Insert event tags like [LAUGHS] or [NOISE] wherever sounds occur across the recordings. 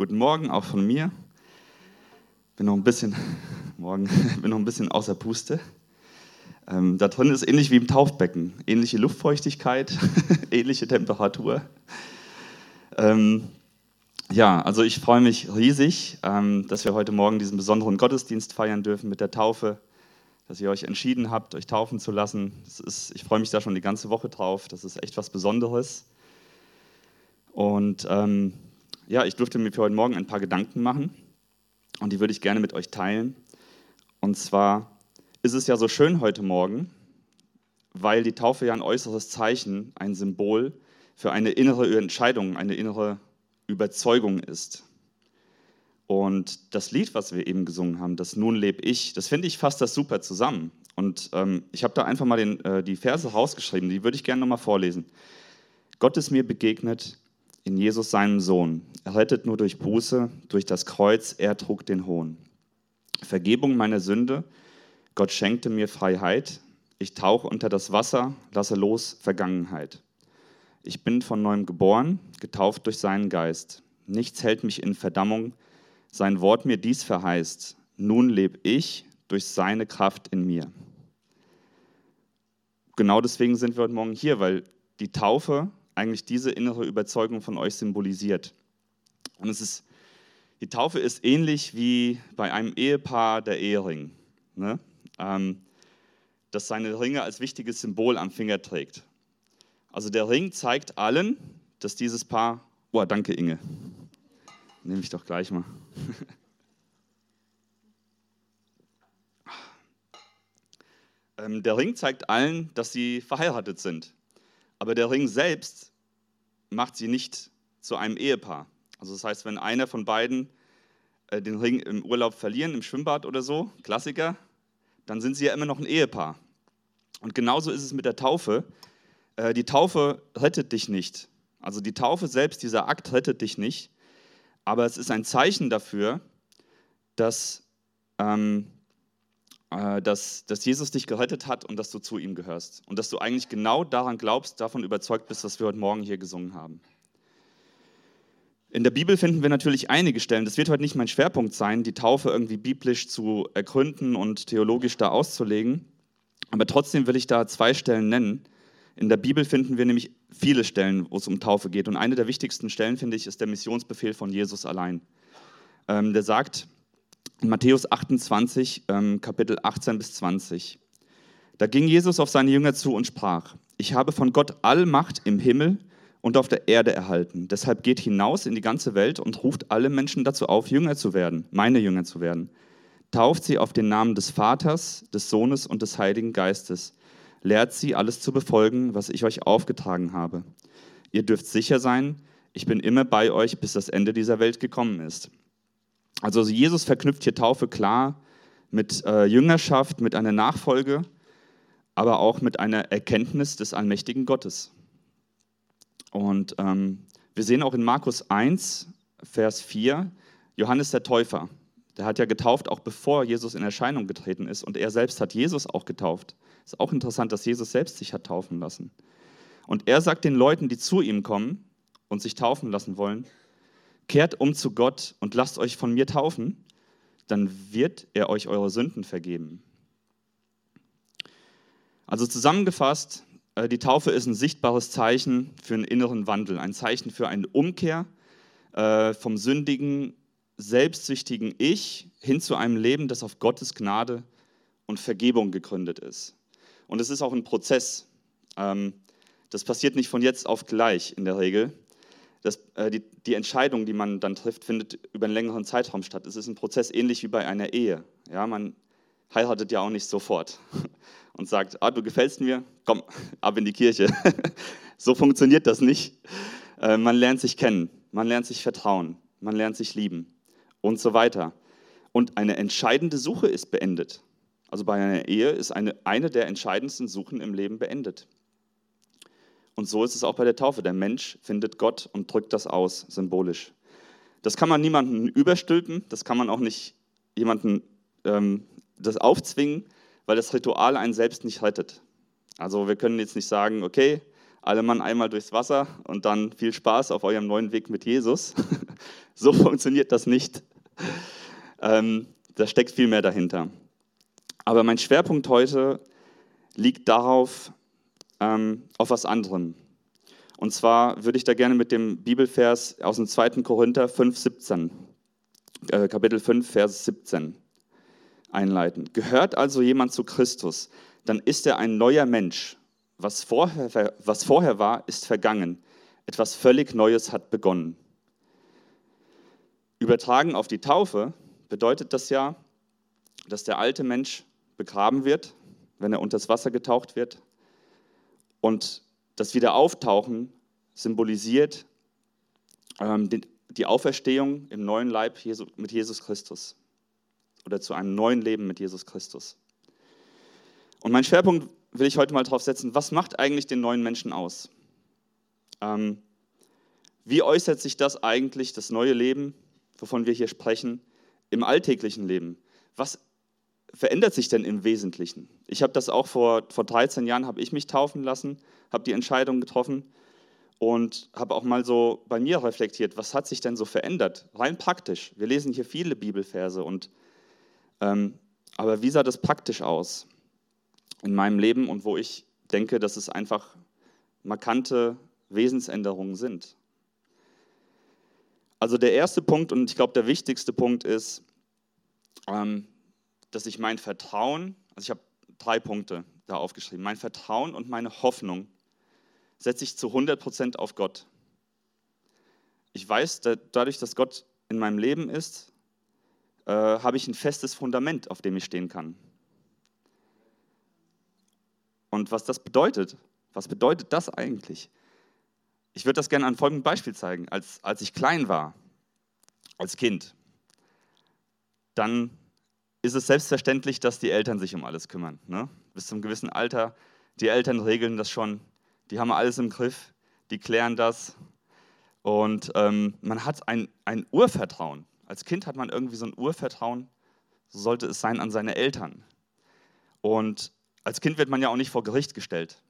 Guten Morgen auch von mir. Bin noch ein bisschen, [LAUGHS] morgen, [LAUGHS] bin noch ein bisschen außer Puste. Ähm, da drin ist ähnlich wie im Taufbecken. Ähnliche Luftfeuchtigkeit, [LAUGHS] ähnliche Temperatur. Ähm, ja, also ich freue mich riesig, ähm, dass wir heute Morgen diesen besonderen Gottesdienst feiern dürfen mit der Taufe, dass ihr euch entschieden habt, euch taufen zu lassen. Ist, ich freue mich da schon die ganze Woche drauf. Das ist echt was Besonderes. Und ähm, ja, ich durfte mir für heute Morgen ein paar Gedanken machen und die würde ich gerne mit euch teilen. Und zwar ist es ja so schön heute Morgen, weil die Taufe ja ein äußeres Zeichen, ein Symbol für eine innere Entscheidung, eine innere Überzeugung ist. Und das Lied, was wir eben gesungen haben, das Nun lebe ich, das finde ich fast das super zusammen. Und ähm, ich habe da einfach mal den, äh, die Verse rausgeschrieben, die würde ich gerne nochmal vorlesen. Gott ist mir begegnet in Jesus seinem Sohn. Er rettet nur durch Buße, durch das Kreuz, er trug den Hohn. Vergebung meiner Sünde, Gott schenkte mir Freiheit. Ich tauche unter das Wasser, lasse los Vergangenheit. Ich bin von neuem geboren, getauft durch seinen Geist. Nichts hält mich in Verdammung. Sein Wort mir dies verheißt. Nun lebe ich durch seine Kraft in mir. Genau deswegen sind wir heute Morgen hier, weil die Taufe eigentlich diese innere Überzeugung von euch symbolisiert. Und es ist, die Taufe ist ähnlich wie bei einem Ehepaar der Ehering, ne? ähm, das seine Ringe als wichtiges Symbol am Finger trägt. Also der Ring zeigt allen, dass dieses Paar, oh danke Inge, nehme ich doch gleich mal. [LAUGHS] Ähm, der Ring zeigt allen, dass sie verheiratet sind. Aber der Ring selbst macht sie nicht zu einem Ehepaar. Also das heißt, wenn einer von beiden äh, den Ring im Urlaub verlieren, im Schwimmbad oder so, Klassiker, dann sind sie ja immer noch ein Ehepaar. Und genauso ist es mit der Taufe. Äh, die Taufe rettet dich nicht. Also die Taufe selbst, dieser Akt rettet dich nicht. Aber es ist ein Zeichen dafür, dass ähm, äh, dass, dass Jesus dich gerettet hat und dass du zu ihm gehörst. Und dass du eigentlich genau daran glaubst, davon überzeugt bist, was wir heute Morgen hier gesungen haben. In der Bibel finden wir natürlich einige Stellen. Das wird heute nicht mein Schwerpunkt sein, die Taufe irgendwie biblisch zu ergründen und theologisch da auszulegen. Aber trotzdem will ich da zwei Stellen nennen. In der Bibel finden wir nämlich viele Stellen, wo es um Taufe geht. Und eine der wichtigsten Stellen, finde ich, ist der Missionsbefehl von Jesus allein. Ähm, der sagt, Matthäus 28, ähm, Kapitel 18 bis 20. Da ging Jesus auf seine Jünger zu und sprach, ich habe von Gott all Macht im Himmel und auf der Erde erhalten. Deshalb geht hinaus in die ganze Welt und ruft alle Menschen dazu auf, Jünger zu werden, meine Jünger zu werden. Tauft sie auf den Namen des Vaters, des Sohnes und des Heiligen Geistes. Lehrt sie, alles zu befolgen, was ich euch aufgetragen habe. Ihr dürft sicher sein, ich bin immer bei euch, bis das Ende dieser Welt gekommen ist. Also Jesus verknüpft hier Taufe klar mit äh, Jüngerschaft, mit einer Nachfolge, aber auch mit einer Erkenntnis des allmächtigen Gottes. Und ähm, wir sehen auch in Markus 1, Vers 4, Johannes der Täufer. Der hat ja getauft, auch bevor Jesus in Erscheinung getreten ist. Und er selbst hat Jesus auch getauft. Ist auch interessant, dass Jesus selbst sich hat taufen lassen. Und er sagt den Leuten, die zu ihm kommen und sich taufen lassen wollen, Kehrt um zu Gott und lasst euch von mir taufen, dann wird er euch eure Sünden vergeben. Also zusammengefasst, äh, die Taufe ist ein sichtbares Zeichen für einen inneren Wandel, ein Zeichen für eine Umkehr äh, vom sündigen, selbstsüchtigen Ich hin zu einem Leben, das auf Gottes Gnade und Vergebung gegründet ist. Und es ist auch ein Prozess. Ähm, das passiert nicht von jetzt auf gleich in der Regel, das, äh, die, die, Entscheidung, die man dann trifft, findet über einen längeren Zeitraum statt. Es ist ein Prozess ähnlich wie bei einer Ehe. Ja, man heiratet ja auch nicht sofort [LAUGHS] und sagt, ah, du gefällst mir, komm, [LAUGHS] ab in die Kirche. [LAUGHS] so funktioniert das nicht. Äh, man lernt sich kennen, man lernt sich vertrauen, man lernt sich lieben und so weiter. Und eine entscheidende Suche ist beendet. Also bei einer Ehe ist eine, eine der entscheidendsten Suchen im Leben beendet. Und so ist es auch bei der Taufe. Der Mensch findet Gott und drückt das aus, symbolisch. Das kann man niemandem überstülpen, das kann man auch nicht jemandem ähm, das aufzwingen, weil das Ritual einen selbst nicht rettet. Also wir können jetzt nicht sagen, okay, alle Mann einmal durchs Wasser und dann viel Spaß auf eurem neuen Weg mit Jesus. [LAUGHS] so funktioniert das nicht. Ähm, da steckt viel mehr dahinter. Aber mein Schwerpunkt heute liegt darauf, ähm, auf was anderem. Und zwar würde ich da gerne mit dem Bibelvers aus dem 2. Korinther 5, 17, äh, Kapitel 5, Vers 17 einleiten. Gehört also jemand zu Christus, dann ist er ein neuer Mensch. Was vorher, was vorher war, ist vergangen. Etwas völlig Neues hat begonnen. Übertragen auf die Taufe bedeutet das ja, dass der alte Mensch begraben wird, wenn er unter das Wasser getaucht wird. Und das Wiederauftauchen symbolisiert ähm, die Auferstehung im neuen Leib Jesu, mit Jesus Christus oder zu einem neuen Leben mit Jesus Christus. Und mein Schwerpunkt will ich heute mal darauf setzen, was macht eigentlich den neuen Menschen aus? Ähm, wie äußert sich das eigentlich, das neue Leben, wovon wir hier sprechen, im alltäglichen Leben? Was verändert sich denn im Wesentlichen? Ich habe das auch vor, vor 13 Jahren, habe ich mich taufen lassen, habe die Entscheidung getroffen und habe auch mal so bei mir reflektiert, was hat sich denn so verändert? Rein praktisch. Wir lesen hier viele Bibelverse und ähm, aber wie sah das praktisch aus in meinem Leben und wo ich denke, dass es einfach markante Wesensänderungen sind? Also der erste Punkt und ich glaube der wichtigste Punkt ist, ähm, dass ich mein Vertrauen, also ich habe drei Punkte da aufgeschrieben, mein Vertrauen und meine Hoffnung setze ich zu 100% auf Gott. Ich weiß, dadurch, dass Gott in meinem Leben ist, äh, habe ich ein festes Fundament, auf dem ich stehen kann. Und was das bedeutet, was bedeutet das eigentlich? Ich würde das gerne an folgendem Beispiel zeigen. Als, als ich klein war, als Kind, dann ist es selbstverständlich, dass die Eltern sich um alles kümmern. Ne? Bis zum gewissen Alter, die Eltern regeln das schon, die haben alles im Griff, die klären das. Und ähm, man hat ein, ein Urvertrauen. Als Kind hat man irgendwie so ein Urvertrauen, so sollte es sein, an seine Eltern. Und als Kind wird man ja auch nicht vor Gericht gestellt.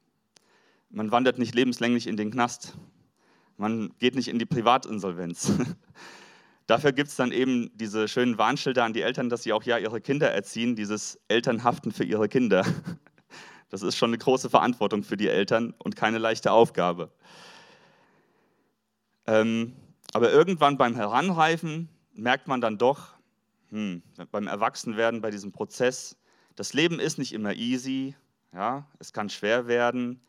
Man wandert nicht lebenslänglich in den Knast. Man geht nicht in die Privatinsolvenz. [LAUGHS] Dafür gibt es dann eben diese schönen Warnschilder an die Eltern, dass sie auch ja ihre Kinder erziehen, dieses Elternhaften für ihre Kinder. [LAUGHS] Das ist schon eine große Verantwortung für die Eltern und keine leichte Aufgabe. Ähm, aber irgendwann beim Heranreifen merkt man dann doch, hm, beim Erwachsenwerden, bei diesem Prozess, das Leben ist nicht immer easy, ja, es kann schwer werden,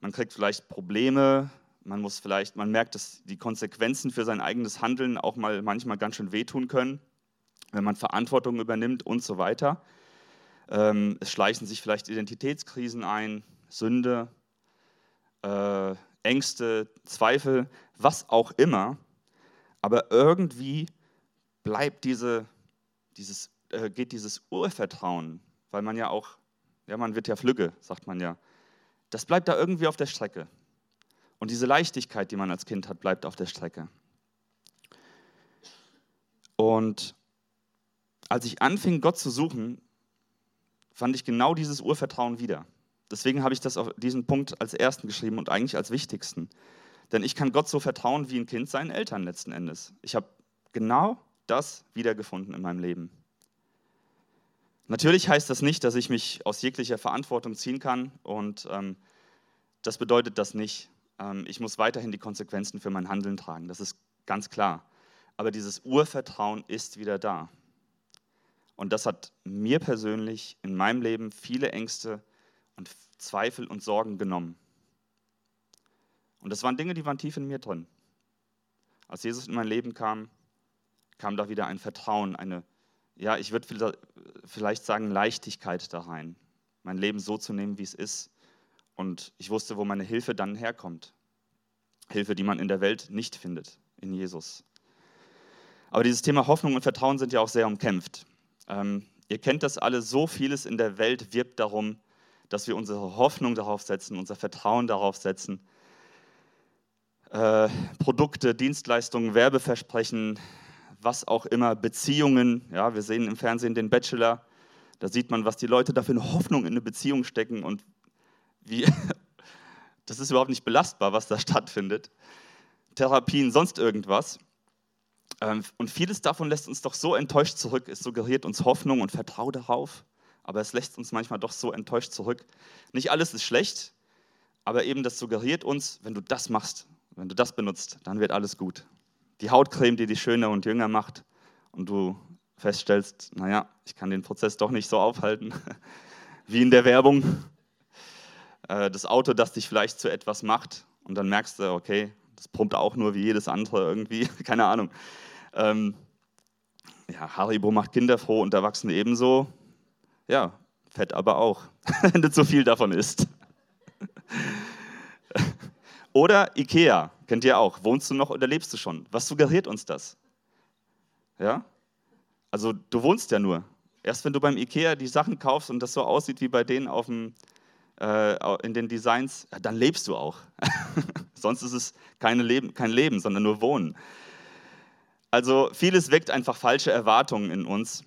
man kriegt vielleicht Probleme, man muss vielleicht, man merkt, dass die Konsequenzen für sein eigenes Handeln auch mal manchmal ganz schön wehtun können, wenn man Verantwortung übernimmt und so weiter. Ähm, es schleichen sich vielleicht Identitätskrisen ein, Sünde, äh, Ängste, Zweifel, was auch immer. Aber irgendwie bleibt diese, dieses, äh, geht dieses Urvertrauen, weil man ja auch, ja, man wird ja flügge, sagt man ja, das bleibt da irgendwie auf der Strecke. Und diese Leichtigkeit, die man als Kind hat, bleibt auf der Strecke. Und als ich anfing, Gott zu suchen, fand ich genau dieses Urvertrauen wieder. Deswegen habe ich das auf diesen Punkt als ersten geschrieben und eigentlich als wichtigsten. Denn ich kann Gott so vertrauen wie ein Kind seinen Eltern letzten Endes. Ich habe genau das wiedergefunden in meinem Leben. Natürlich heißt das nicht, dass ich mich aus jeglicher Verantwortung ziehen kann und ähm, das bedeutet das nicht. Ähm, ich muss weiterhin die Konsequenzen für mein Handeln tragen, das ist ganz klar. Aber dieses Urvertrauen ist wieder da. Und das hat mir persönlich in meinem Leben viele Ängste und Zweifel und Sorgen genommen. Und das waren Dinge, die waren tief in mir drin. Als Jesus in mein Leben kam, kam da wieder ein Vertrauen, eine, ja, ich würde vielleicht sagen, Leichtigkeit da rein, mein Leben so zu nehmen, wie es ist. Und ich wusste, wo meine Hilfe dann herkommt. Hilfe, die man in der Welt nicht findet, in Jesus. Aber dieses Thema Hoffnung und Vertrauen sind ja auch sehr umkämpft. Ähm, ihr kennt das alle, so vieles in der Welt wirbt darum, dass wir unsere Hoffnung darauf setzen, unser Vertrauen darauf setzen. Äh, Produkte, Dienstleistungen, Werbeversprechen, was auch immer, Beziehungen. Ja, wir sehen im Fernsehen den Bachelor. Da sieht man, was die Leute da für eine Hoffnung in eine Beziehung stecken und wie [LAUGHS] Das ist überhaupt nicht belastbar, was da stattfindet. Therapien, sonst irgendwas. Ähm, und vieles davon lässt uns doch so enttäuscht zurück. Es suggeriert uns Hoffnung und Vertrauen darauf, aber es lässt uns manchmal doch so enttäuscht zurück. Nicht alles ist schlecht, aber eben das suggeriert uns, wenn du das machst, wenn du das benutzt, dann wird alles gut. Die Hautcreme, die dich schöner und jünger macht und du feststellst, naja, ich kann den Prozess doch nicht so aufhalten, [LAUGHS] wie in der Werbung. Äh, das Auto, das dich vielleicht zu etwas macht und dann merkst du, okay, das pumpt auch nur wie jedes andere irgendwie, [LAUGHS] keine Ahnung. Ähm, ja, Haribo macht Kinder froh und Erwachsene ebenso. Ja, Fett aber auch, [LAUGHS] wenn du zu viel davon isst. [LAUGHS] Oder Ikea, kennt ihr auch. Wohnst du noch oder lebst du schon? Was suggeriert uns das? Ja? Also du wohnst ja nur. Erst wenn du beim Ikea die Sachen kaufst und das so aussieht wie bei denen auf dem, in den Designs, dann lebst du auch. [LAUGHS] Sonst ist es Leben, kein Leben, sondern nur Wohnen. Also vieles weckt einfach falsche Erwartungen in uns,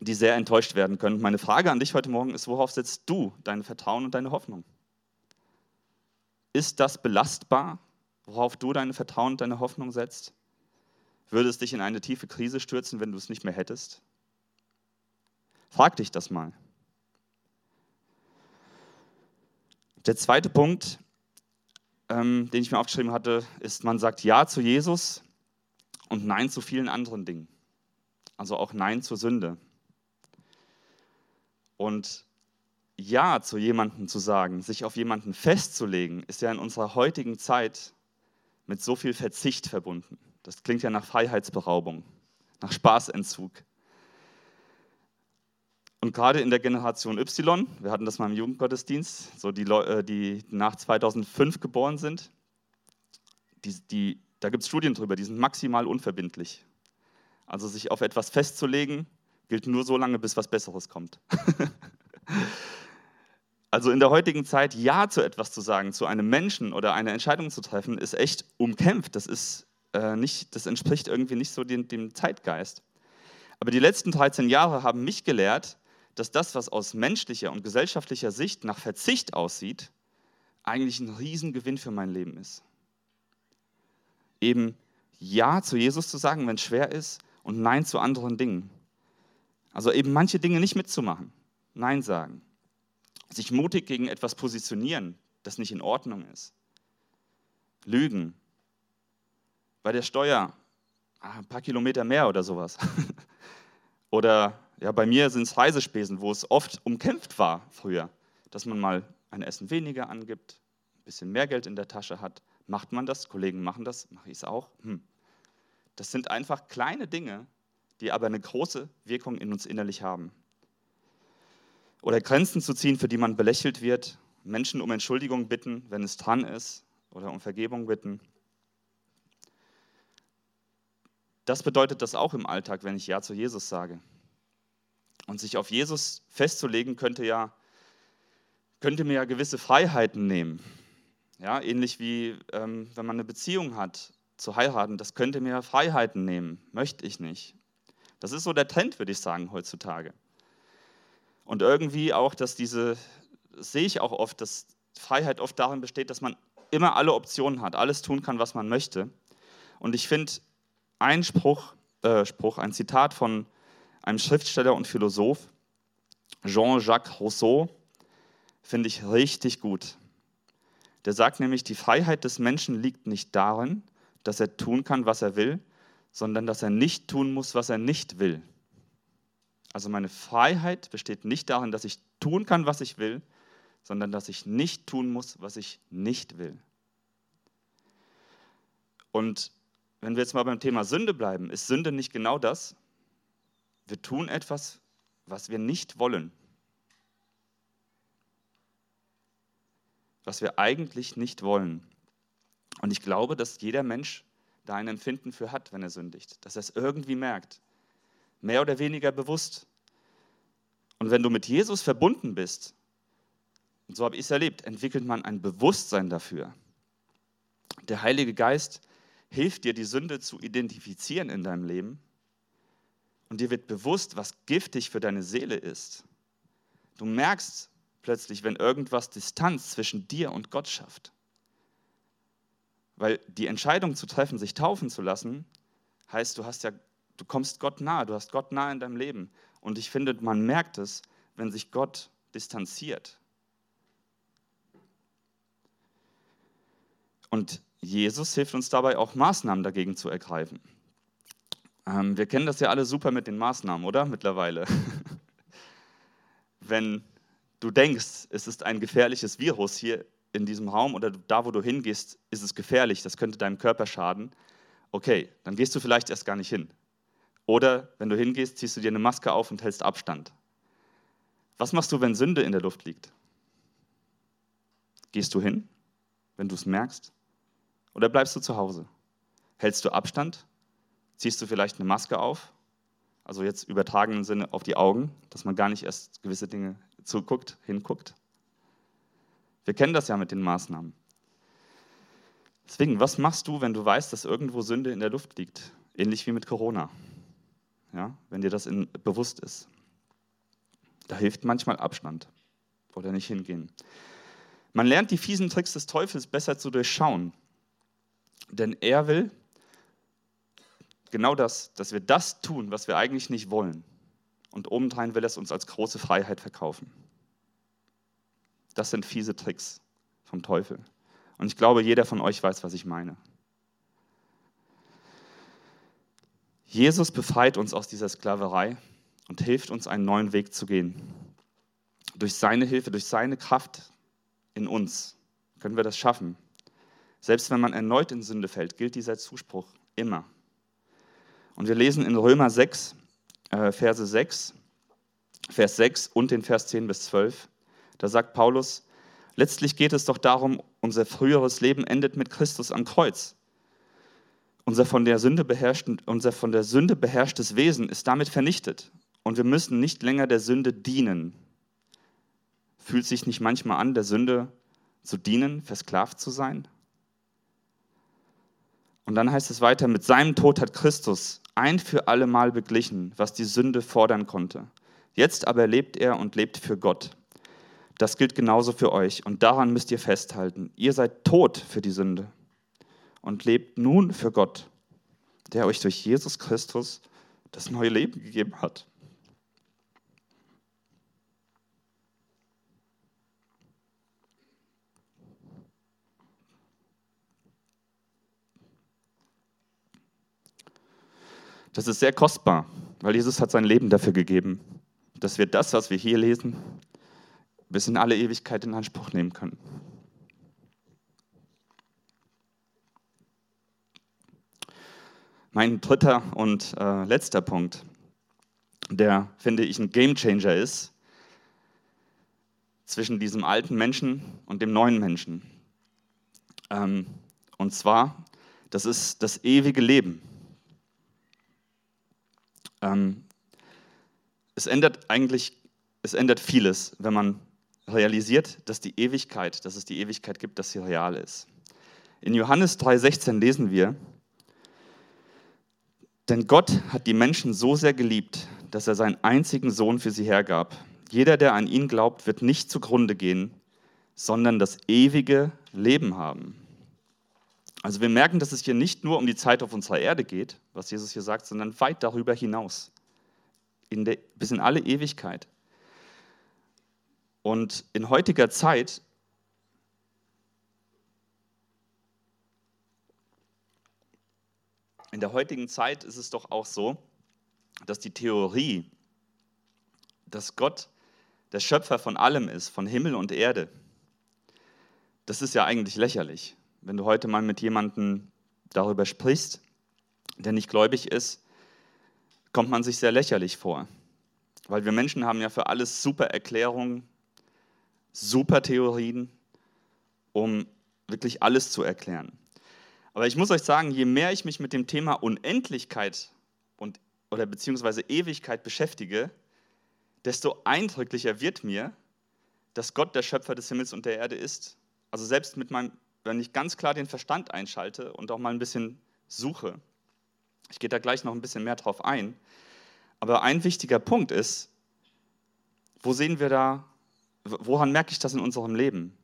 die sehr enttäuscht werden können. Meine Frage an dich heute Morgen ist, worauf setzt du dein Vertrauen und deine Hoffnung? Ist das belastbar, worauf du dein Vertrauen und deine Hoffnung setzt? Würde es dich in eine tiefe Krise stürzen, wenn du es nicht mehr hättest? Frag dich das mal. Der zweite Punkt, ähm, den ich mir aufgeschrieben hatte, ist, man sagt Ja zu Jesus und Nein zu vielen anderen Dingen. Also auch Nein zur Sünde. Und ja zu jemandem zu sagen, sich auf jemanden festzulegen, ist ja in unserer heutigen Zeit mit so viel Verzicht verbunden. Das klingt ja nach Freiheitsberaubung, nach Spaßentzug. Und gerade in der Generation Y, wir hatten das mal im Jugendgottesdienst, so die, Leute, äh, die nach 2005 geboren sind, die, die, da gibt es Studien drüber, die sind maximal unverbindlich. Also sich auf etwas festzulegen, gilt nur so lange, bis was Besseres kommt. [LAUGHS] Also in der heutigen Zeit Ja zu etwas zu sagen, zu einem Menschen oder eine Entscheidung zu treffen, ist echt umkämpft. Das, ist, äh, nicht, das entspricht irgendwie nicht so dem, dem Zeitgeist. Aber die letzten 13 Jahre haben mich gelehrt, dass das, was aus menschlicher und gesellschaftlicher Sicht nach Verzicht aussieht, eigentlich ein Riesengewinn für mein Leben ist. Eben Ja zu Jesus zu sagen, wenn es schwer ist, und Nein zu anderen Dingen. Also eben manche Dinge nicht mitzumachen. Nein sagen sich mutig gegen etwas positionieren, das nicht in Ordnung ist. Lügen. Bei der Steuer ah, ein paar Kilometer mehr oder sowas. [LAUGHS] oder ja, bei mir sind es Reisespesen, wo es oft umkämpft war früher, dass man mal ein Essen weniger angibt, ein bisschen mehr Geld in der Tasche hat. Macht man das? Kollegen machen das, mache ich es auch. Hm. Das sind einfach kleine Dinge, die aber eine große Wirkung in uns innerlich haben. Oder Grenzen zu ziehen, für die man belächelt wird, Menschen um Entschuldigung bitten, wenn es dran ist, oder um Vergebung bitten. Das bedeutet das auch im Alltag, wenn ich Ja zu Jesus sage. Und sich auf Jesus festzulegen, könnte ja könnte mir ja gewisse Freiheiten nehmen. Ja, ähnlich wie ähm, wenn man eine Beziehung hat, zu heiraten, das könnte mir Freiheiten nehmen. Möchte ich nicht. Das ist so der Trend, würde ich sagen, heutzutage. Und irgendwie auch, dass diese, das sehe ich auch oft, dass Freiheit oft darin besteht, dass man immer alle Optionen hat, alles tun kann, was man möchte. Und ich finde ein Spruch, äh, Spruch, ein Zitat von einem Schriftsteller und Philosoph, Jean-Jacques Rousseau, finde ich richtig gut. Der sagt nämlich, die Freiheit des Menschen liegt nicht darin, dass er tun kann, was er will, sondern dass er nicht tun muss, was er nicht will. Also meine Freiheit besteht nicht darin, dass ich tun kann, was ich will, sondern dass ich nicht tun muss, was ich nicht will. Und wenn wir jetzt mal beim Thema Sünde bleiben, ist Sünde nicht genau das? Wir tun etwas, was wir nicht wollen. Was wir eigentlich nicht wollen. Und ich glaube, dass jeder Mensch da ein Empfinden für hat, wenn er sündigt, dass er es irgendwie merkt mehr oder weniger bewusst. Und wenn du mit Jesus verbunden bist, und so habe ich es erlebt, entwickelt man ein Bewusstsein dafür. Der Heilige Geist hilft dir, die Sünde zu identifizieren in deinem Leben. Und dir wird bewusst, was giftig für deine Seele ist. Du merkst, plötzlich, wenn irgendwas Distanz zwischen dir und Gott schafft. Weil die Entscheidung zu treffen, sich taufen zu lassen, heißt, du hast ja, du kommst Gott nahe, du hast Gott nahe in deinem Leben. Und ich finde, man merkt es, wenn sich Gott distanziert. Und Jesus hilft uns dabei auch Maßnahmen dagegen zu ergreifen. Ähm, wir kennen das ja alle super mit den Maßnahmen, oder? Mittlerweile. [LAUGHS] wenn du denkst, es ist ein gefährliches Virus hier in diesem Raum oder da, wo du hingehst, ist es gefährlich, das könnte deinem Körper schaden, okay, dann gehst du vielleicht erst gar nicht hin. Oder wenn du hingehst, ziehst du dir eine Maske auf und hältst Abstand. Was machst du, wenn Sünde in der Luft liegt? Gehst du hin, wenn du es merkst? Oder bleibst du zu Hause? Hältst du Abstand? Ziehst du vielleicht eine Maske auf? Also jetzt übertragenen Sinne auf die Augen, dass man gar nicht erst gewisse Dinge zuguckt, hinguckt. Wir kennen das ja mit den Maßnahmen. Deswegen, was machst du, wenn du weißt, dass irgendwo Sünde in der Luft liegt? Ähnlich wie mit Corona. Ja, wenn dir das in, bewusst ist. Da hilft manchmal Abstand oder nicht hingehen. Man lernt die fiesen Tricks des Teufels besser zu durchschauen. Denn er will genau das, dass wir das tun, was wir eigentlich nicht wollen. Und obendrein will er es uns als große Freiheit verkaufen. Das sind fiese Tricks vom Teufel. Und ich glaube, jeder von euch weiß, was ich meine. Jesus befreit uns aus dieser Sklaverei und hilft uns, einen neuen Weg zu gehen. Durch seine Hilfe, durch seine Kraft in uns können wir das schaffen. Selbst wenn man erneut in Sünde fällt, gilt dieser Zuspruch immer. Und wir lesen in Römer 6, äh, Verse 6, Vers 6 und den Vers 10 bis 12. Da sagt Paulus, letztlich geht es doch darum, unser früheres Leben endet mit Christus am Kreuz. Unser von der Sünde, unser von der Sünde beherrschtes Wesen ist damit vernichtet und wir müssen nicht länger der Sünde dienen. Fühlt sich nicht manchmal an, der Sünde zu dienen, versklavt zu sein? Und dann heißt es weiter, mit seinem Tod hat Christus ein für alle Mal beglichen, was die Sünde fordern konnte. Jetzt aber lebt er und lebt für Gott. Das gilt genauso für euch und daran müsst ihr festhalten. Ihr seid tot für die Sünde und lebt nun für Gott, der euch durch Jesus Christus das neue Leben gegeben hat. Das ist sehr kostbar, weil Jesus hat sein Leben dafür gegeben, dass wir das, was wir hier lesen, bis in alle Ewigkeit in Anspruch nehmen können. Mein dritter und äh, letzter Punkt, der, finde ich, ein Gamechanger ist zwischen diesem alten Menschen und dem neuen Menschen. Ähm, und zwar, das ist das ewige Leben. Ähm, es ändert eigentlich, es ändert vieles, wenn man realisiert, dass die Ewigkeit, dass es die Ewigkeit gibt, dass sie real ist. In Johannes 3,16 lesen wir, denn Gott hat die Menschen so sehr geliebt, dass er seinen einzigen Sohn für sie hergab. Jeder, der an ihn glaubt, wird nicht zugrunde gehen, sondern das ewige Leben haben. Also wir merken, dass es hier nicht nur um die Zeit auf unserer Erde geht, was Jesus hier sagt, sondern weit darüber hinaus, in der, bis in alle Ewigkeit. Und in heutiger Zeit in der heutigen Zeit ist es doch auch so, dass die Theorie, dass Gott der Schöpfer von allem ist, von Himmel und Erde, das ist ja eigentlich lächerlich. Wenn du heute mal mit jemandem darüber sprichst, der nicht gläubig ist, kommt man sich sehr lächerlich vor. Weil wir Menschen haben ja für alles super Erklärungen, super Theorien, um wirklich alles zu erklären. Aber ich muss euch sagen, je mehr ich mich mit dem Thema Unendlichkeit und, oder beziehungsweise Ewigkeit beschäftige, desto eindrücklicher wird mir, dass Gott der Schöpfer des Himmels und der Erde ist. Also selbst mit meinem, wenn ich ganz klar den Verstand einschalte und auch mal ein bisschen suche. Ich gehe da gleich noch ein bisschen mehr drauf ein. Aber ein wichtiger Punkt ist, wo sehen wir da woran merke ich das in unserem Leben?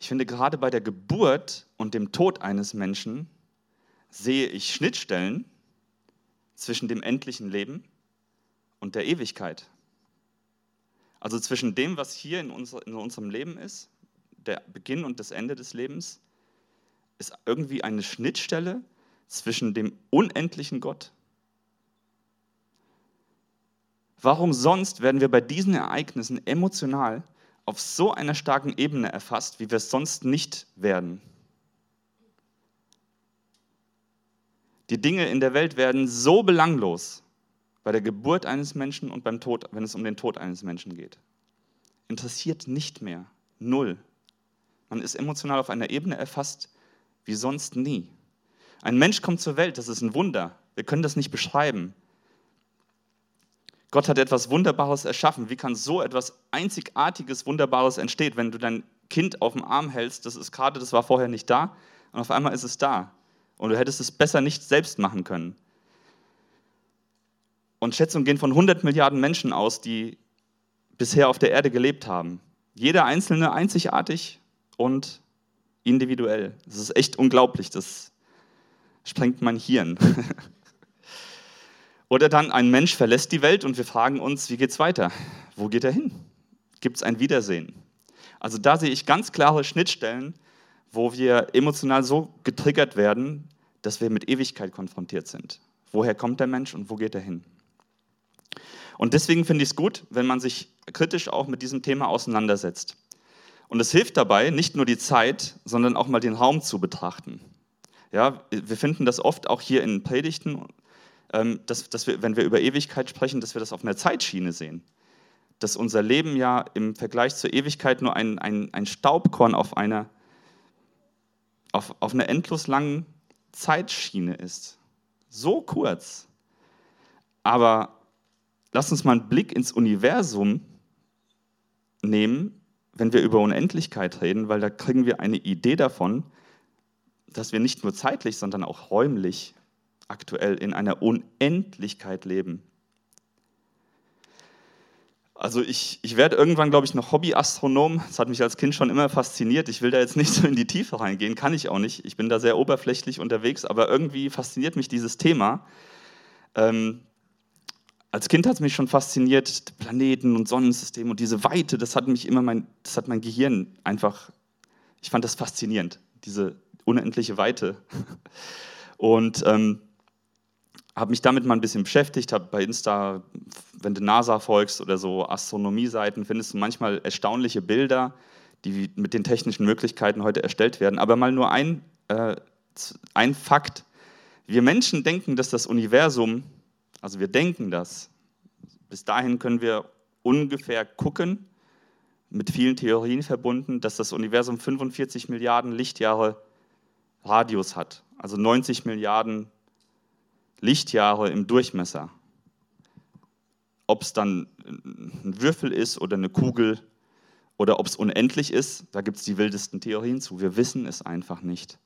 Ich finde, gerade bei der Geburt und dem Tod eines Menschen sehe ich Schnittstellen zwischen dem endlichen Leben und der Ewigkeit. Also zwischen dem, was hier in, unser, in unserem Leben ist, der Beginn und das Ende des Lebens, ist irgendwie eine Schnittstelle zwischen dem unendlichen Gott. Warum sonst werden wir bei diesen Ereignissen emotional auf so einer starken Ebene erfasst, wie wir es sonst nicht werden? Die Dinge in der Welt werden so belanglos bei der Geburt eines Menschen und beim Tod, wenn es um den Tod eines Menschen geht. Interessiert nicht mehr. Null. Man ist emotional auf einer Ebene erfasst wie sonst nie. Ein Mensch kommt zur Welt, das ist ein Wunder. Wir können das nicht beschreiben. Gott hat etwas Wunderbares erschaffen. Wie kann so etwas Einzigartiges, Wunderbares entstehen, wenn du dein Kind auf dem Arm hältst? Das ist gerade, das war vorher nicht da und auf einmal ist es da. Und du hättest es besser nicht selbst machen können. Und Schätzungen gehen von 100 Milliarden Menschen aus, die bisher auf der Erde gelebt haben. Jeder einzelne einzigartig und individuell. Das ist echt unglaublich. Das sprengt mein Hirn. [LAUGHS] Oder dann ein Mensch verlässt die Welt und wir fragen uns, wie geht es weiter? Wo geht er hin? Gibt es ein Wiedersehen? Also da sehe ich ganz klare Schnittstellen, wo wir emotional so getriggert werden, dass wir mit Ewigkeit konfrontiert sind. Woher kommt der Mensch und wo geht er hin? Und deswegen finde ich es gut, wenn man sich kritisch auch mit diesem Thema auseinandersetzt. Und es hilft dabei, nicht nur die Zeit, sondern auch mal den Raum zu betrachten. Ja, wir finden das oft auch hier in Predigten ähm, dass, dass wir, wenn wir über Ewigkeit sprechen, dass wir das auf einer Zeitschiene sehen. Dass unser Leben ja im Vergleich zur Ewigkeit nur ein, ein, ein Staubkorn auf einer, auf, auf einer endlos langen Zeitschiene ist. So kurz. Aber lass uns mal einen Blick ins Universum nehmen, wenn wir über Unendlichkeit reden, weil da kriegen wir eine Idee davon, dass wir nicht nur zeitlich, sondern auch räumlich aktuell in einer Unendlichkeit leben. Also ich, ich werde irgendwann, glaube ich, noch Hobbyastronom. Das hat mich als Kind schon immer fasziniert. Ich will da jetzt nicht so in die Tiefe reingehen, kann ich auch nicht. Ich bin da sehr oberflächlich unterwegs, aber irgendwie fasziniert mich dieses Thema. Ähm, als Kind hat es mich schon fasziniert, Planeten und Sonnensystem und diese Weite, das hat mich immer mein, das hat mein Gehirn einfach, ich fand das faszinierend, diese unendliche Weite. [LAUGHS] Und ähm, habe mich damit mal ein bisschen beschäftigt, habe bei Insta, wenn du NASA folgst oder so Astronomie-Seiten, findest du manchmal erstaunliche Bilder, die mit den technischen Möglichkeiten heute erstellt werden. Aber mal nur ein, äh, ein Fakt. Wir Menschen denken, dass das Universum, also wir denken das, bis dahin können wir ungefähr gucken, mit vielen Theorien verbunden, dass das Universum 45 Milliarden Lichtjahre Radius hat, also 90 Milliarden Lichtjahre im Durchmesser. Ob es dann ein Würfel ist oder eine Kugel oder ob es unendlich ist, da gibt es die wildesten Theorien zu. Wir wissen es einfach nicht.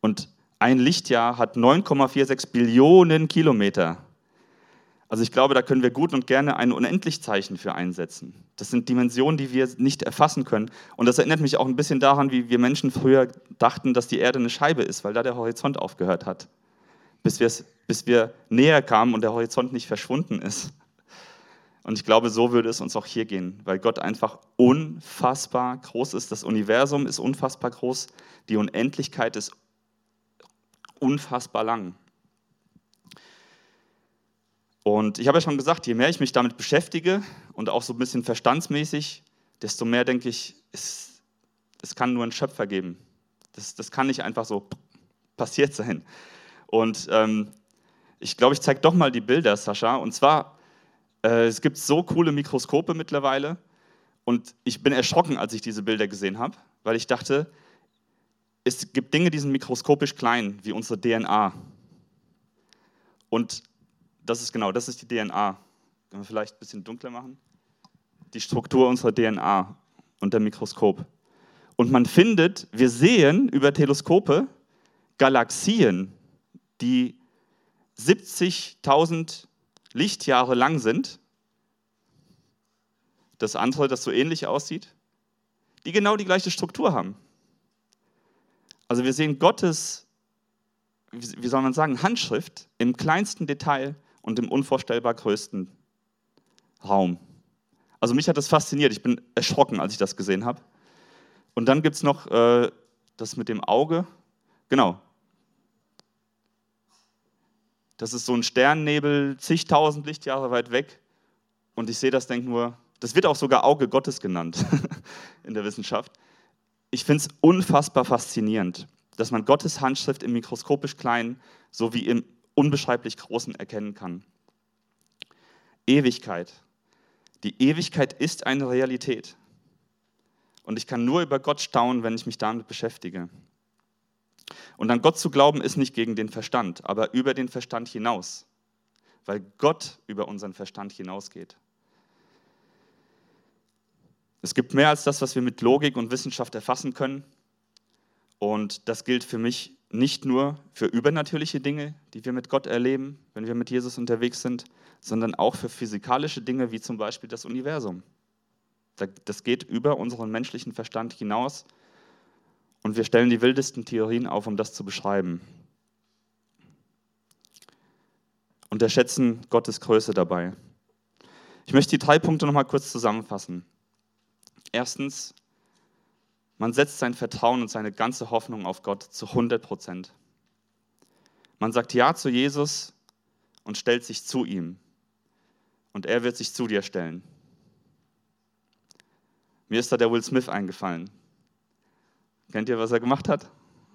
Und ein Lichtjahr hat 9,46 Billionen Kilometer. Also ich glaube, da können wir gut und gerne ein Unendlichzeichen für einsetzen. Das sind Dimensionen, die wir nicht erfassen können. Und das erinnert mich auch ein bisschen daran, wie wir Menschen früher dachten, dass die Erde eine Scheibe ist, weil da der Horizont aufgehört hat bis, bis wir näher kamen und der Horizont nicht verschwunden ist. Und ich glaube, so würde es uns auch hier gehen, weil Gott einfach unfassbar groß ist. Das Universum ist unfassbar groß, die Unendlichkeit ist unfassbar lang. Und ich habe ja schon gesagt, je mehr ich mich damit beschäftige und auch so ein bisschen verstandsmäßig, desto mehr denke ich, es, es kann nur einen Schöpfer geben. Das, das kann nicht einfach so passiert sein. Und ähm, ich glaube, ich zeige doch mal die Bilder, Sascha. Und zwar, äh, es gibt so coole Mikroskope mittlerweile. Und ich bin erschrocken, als ich diese Bilder gesehen habe, weil ich dachte, es gibt Dinge, die sind mikroskopisch klein, wie unsere DNA. Und das ist genau, das ist die DNA. Können wir vielleicht ein bisschen dunkler machen? Die Struktur unserer DNA unter Mikroskop. Und man findet, wir sehen über Teleskope Galaxien, die 70.000 Lichtjahre lang sind. das andere, das so ähnlich aussieht, die genau die gleiche Struktur haben. Also wir sehen Gottes, wie soll man sagen, Handschrift im kleinsten Detail und im unvorstellbar größten Raum. Also mich hat das fasziniert. Ich bin erschrocken, als ich das gesehen habe. Und dann gibt es noch äh, das mit dem Auge. Genau. Das ist so ein Sternnebel, zigtausend Lichtjahre weit weg. Und ich sehe das, denke nur, das wird auch sogar Auge Gottes genannt [LAUGHS] in der Wissenschaft. Ich finde es unfassbar faszinierend, dass man Gottes Handschrift im mikroskopisch kleinen sowie im unbeschreiblich großen erkennen kann. Ewigkeit. Die Ewigkeit ist eine Realität. Und ich kann nur über Gott staunen, wenn ich mich damit beschäftige. Und an Gott zu glauben ist nicht gegen den Verstand, aber über den Verstand hinaus, weil Gott über unseren Verstand hinausgeht. Es gibt mehr als das, was wir mit Logik und Wissenschaft erfassen können. Und das gilt für mich nicht nur für übernatürliche Dinge, die wir mit Gott erleben, wenn wir mit Jesus unterwegs sind, sondern auch für physikalische Dinge wie zum Beispiel das Universum. Das geht über unseren menschlichen Verstand hinaus und wir stellen die wildesten Theorien auf, um das zu beschreiben. Unterschätzen Gottes Größe dabei. Ich möchte die drei Punkte nochmal kurz zusammenfassen. Erstens, man setzt sein Vertrauen und seine ganze Hoffnung auf Gott zu 100 Prozent. Man sagt Ja zu Jesus und stellt sich zu ihm. Und er wird sich zu dir stellen. Mir ist da der Will Smith eingefallen. Kennt ihr, was er gemacht hat?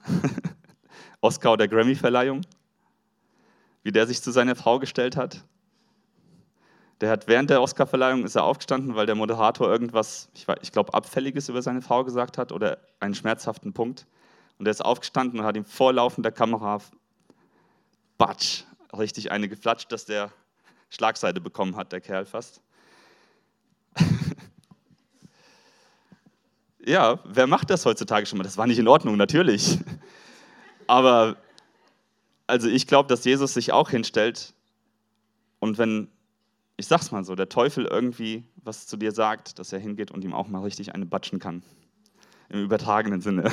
[LAUGHS] Oscar oder Grammy-Verleihung? Wie der sich zu seiner Frau gestellt hat? Der hat während der Oscar-Verleihung ist er aufgestanden, weil der Moderator irgendwas, ich, ich glaube, abfälliges über seine Frau gesagt hat oder einen schmerzhaften Punkt. Und er ist aufgestanden und hat ihm vor laufender Kamera batsch, richtig eine geflatscht, dass der Schlagseite bekommen hat, der Kerl fast. [LAUGHS] ja, wer macht das heutzutage schon mal? Das war nicht in Ordnung, natürlich. [LAUGHS] Aber also ich glaube, dass Jesus sich auch hinstellt und wenn ich sag's mal so, der Teufel irgendwie was zu dir sagt, dass er hingeht und ihm auch mal richtig eine batschen kann. Im übertragenen Sinne.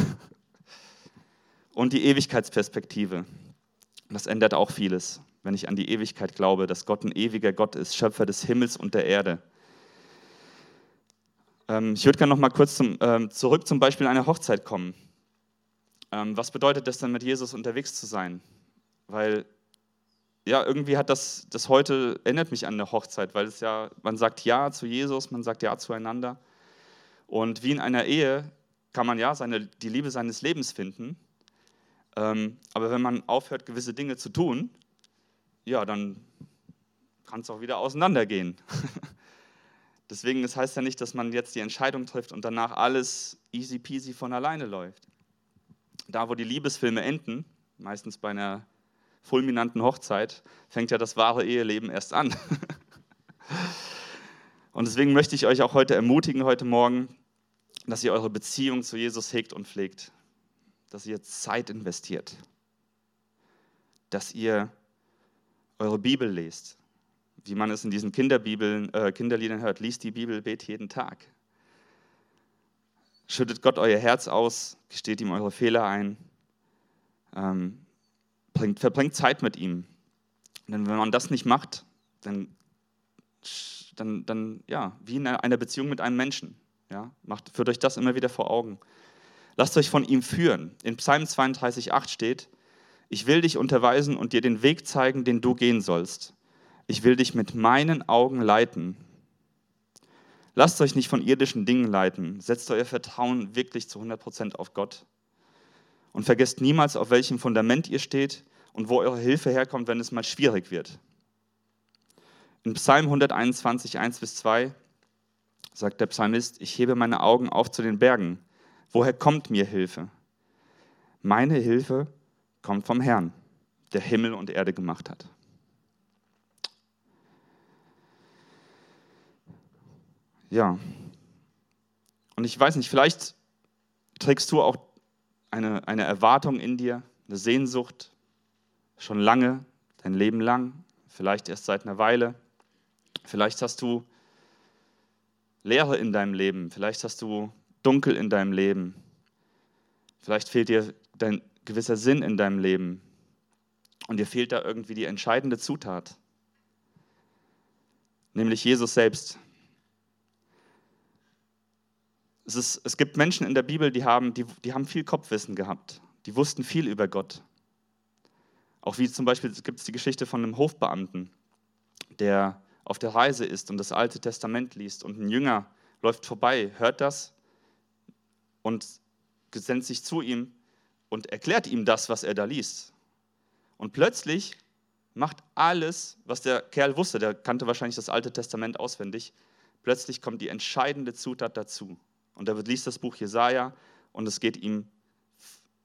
Und die Ewigkeitsperspektive. Das ändert auch vieles, wenn ich an die Ewigkeit glaube, dass Gott ein ewiger Gott ist, Schöpfer des Himmels und der Erde. Ähm, ich würde gerne noch mal kurz zum, ähm, zurück zum Beispiel einer Hochzeit kommen. Ähm, was bedeutet das dann, mit Jesus unterwegs zu sein? Weil ja, irgendwie hat das, das heute, erinnert mich an eine Hochzeit, weil es ja, man sagt Ja zu Jesus, man sagt Ja zueinander. Und wie in einer Ehe kann man ja seine, die Liebe seines Lebens finden. Ähm, aber wenn man aufhört, gewisse Dinge zu tun, ja, dann kann es auch wieder auseinandergehen. [LAUGHS] Deswegen, das heißt ja nicht, dass man jetzt die Entscheidung trifft und danach alles easy peasy von alleine läuft. Da, wo die Liebesfilme enden, meistens bei einer fulminanten Hochzeit fängt ja das wahre Eheleben erst an. [LAUGHS] Und deswegen möchte ich euch auch heute ermutigen, heute Morgen, dass ihr eure Beziehung zu Jesus hegt und pflegt, dass ihr Zeit investiert, dass ihr eure Bibel lest, wie man es in diesen Kinderbibeln, äh, Kinderliedern hört, liest die Bibel, bet jeden Tag. Schüttet Gott euer Herz aus, gesteht ihm eure Fehler ein, ähm, bringt, verbringt Zeit mit ihm. Denn wenn man das nicht macht, dann, dann, dann ja, wie in einer Beziehung mit einem Menschen. Ja, macht, führt euch das immer wieder vor Augen. Lasst euch von ihm führen. In Psalm 32,8 steht, ich will dich unterweisen und dir den Weg zeigen, den du gehen sollst. Ich will dich mit meinen Augen leiten. Lasst euch nicht von irdischen Dingen leiten. Setzt euer Vertrauen wirklich zu 100% auf Gott. Und vergesst niemals, auf welchem Fundament ihr steht und wo eure Hilfe herkommt, wenn es mal schwierig wird. In Psalm 121, 1 bis 2 sagt der Psalmist, ich hebe meine Augen auf zu den Bergen. Woher kommt mir Hilfe? Meine Hilfe kommt vom Herrn, der Himmel und Erde gemacht hat. Ja. Und ich weiß nicht, vielleicht trägst du auch eine, eine Erwartung in dir, eine Sehnsucht, schon lange, dein Leben lang, vielleicht erst seit einer Weile. Vielleicht hast du Leere in deinem Leben, vielleicht hast du Dunkel in deinem Leben, vielleicht fehlt dir dein gewisser Sinn in deinem Leben und dir fehlt da irgendwie die entscheidende Zutat, nämlich Jesus selbst. Es, ist, es gibt Menschen in der Bibel, die haben, die, die haben viel Kopfwissen gehabt, die wussten viel über Gott. Auch wie zum Beispiel gibt es die Geschichte von einem Hofbeamten, der auf der Reise ist und das Alte Testament liest und ein Jünger läuft vorbei, hört das und sendet sich zu ihm und erklärt ihm das, was er da liest. Und plötzlich macht alles, was der Kerl wusste, der kannte wahrscheinlich das Alte Testament auswendig, plötzlich kommt die entscheidende Zutat dazu. Und er liest das Buch Jesaja und es geht ihm,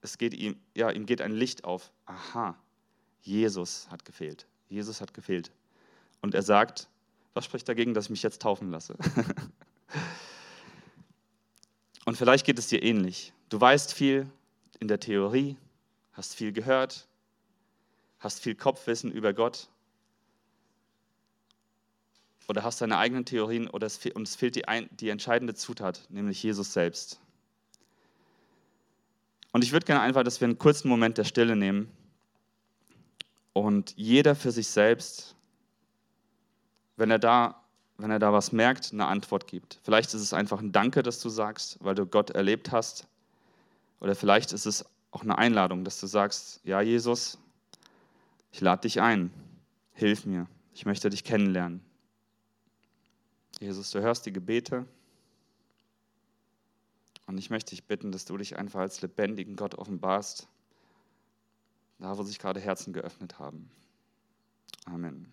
es geht ihm, ja, ihm geht ein Licht auf. Aha, Jesus hat gefehlt. Jesus hat gefehlt. Und er sagt, was spricht dagegen, dass ich mich jetzt taufen lasse? [LAUGHS] Und vielleicht geht es dir ähnlich. Du weißt viel in der Theorie, hast viel gehört, hast viel Kopfwissen über Gott oder hast deine eigenen Theorien oder es, und es fehlt die, ein, die entscheidende Zutat, nämlich Jesus selbst. Und ich würde gerne einfach, dass wir einen kurzen Moment der Stille nehmen und jeder für sich selbst, wenn er da, wenn er da was merkt, eine Antwort gibt. Vielleicht ist es einfach ein Danke, dass du sagst, weil du Gott erlebt hast. Oder vielleicht ist es auch eine Einladung, dass du sagst, ja Jesus, ich lade dich ein, hilf mir, ich möchte dich kennenlernen. Jesus, du hörst die Gebete und ich möchte dich bitten, dass du dich einfach als lebendigen Gott offenbarst da wo sich gerade Herzen geöffnet haben. Amen.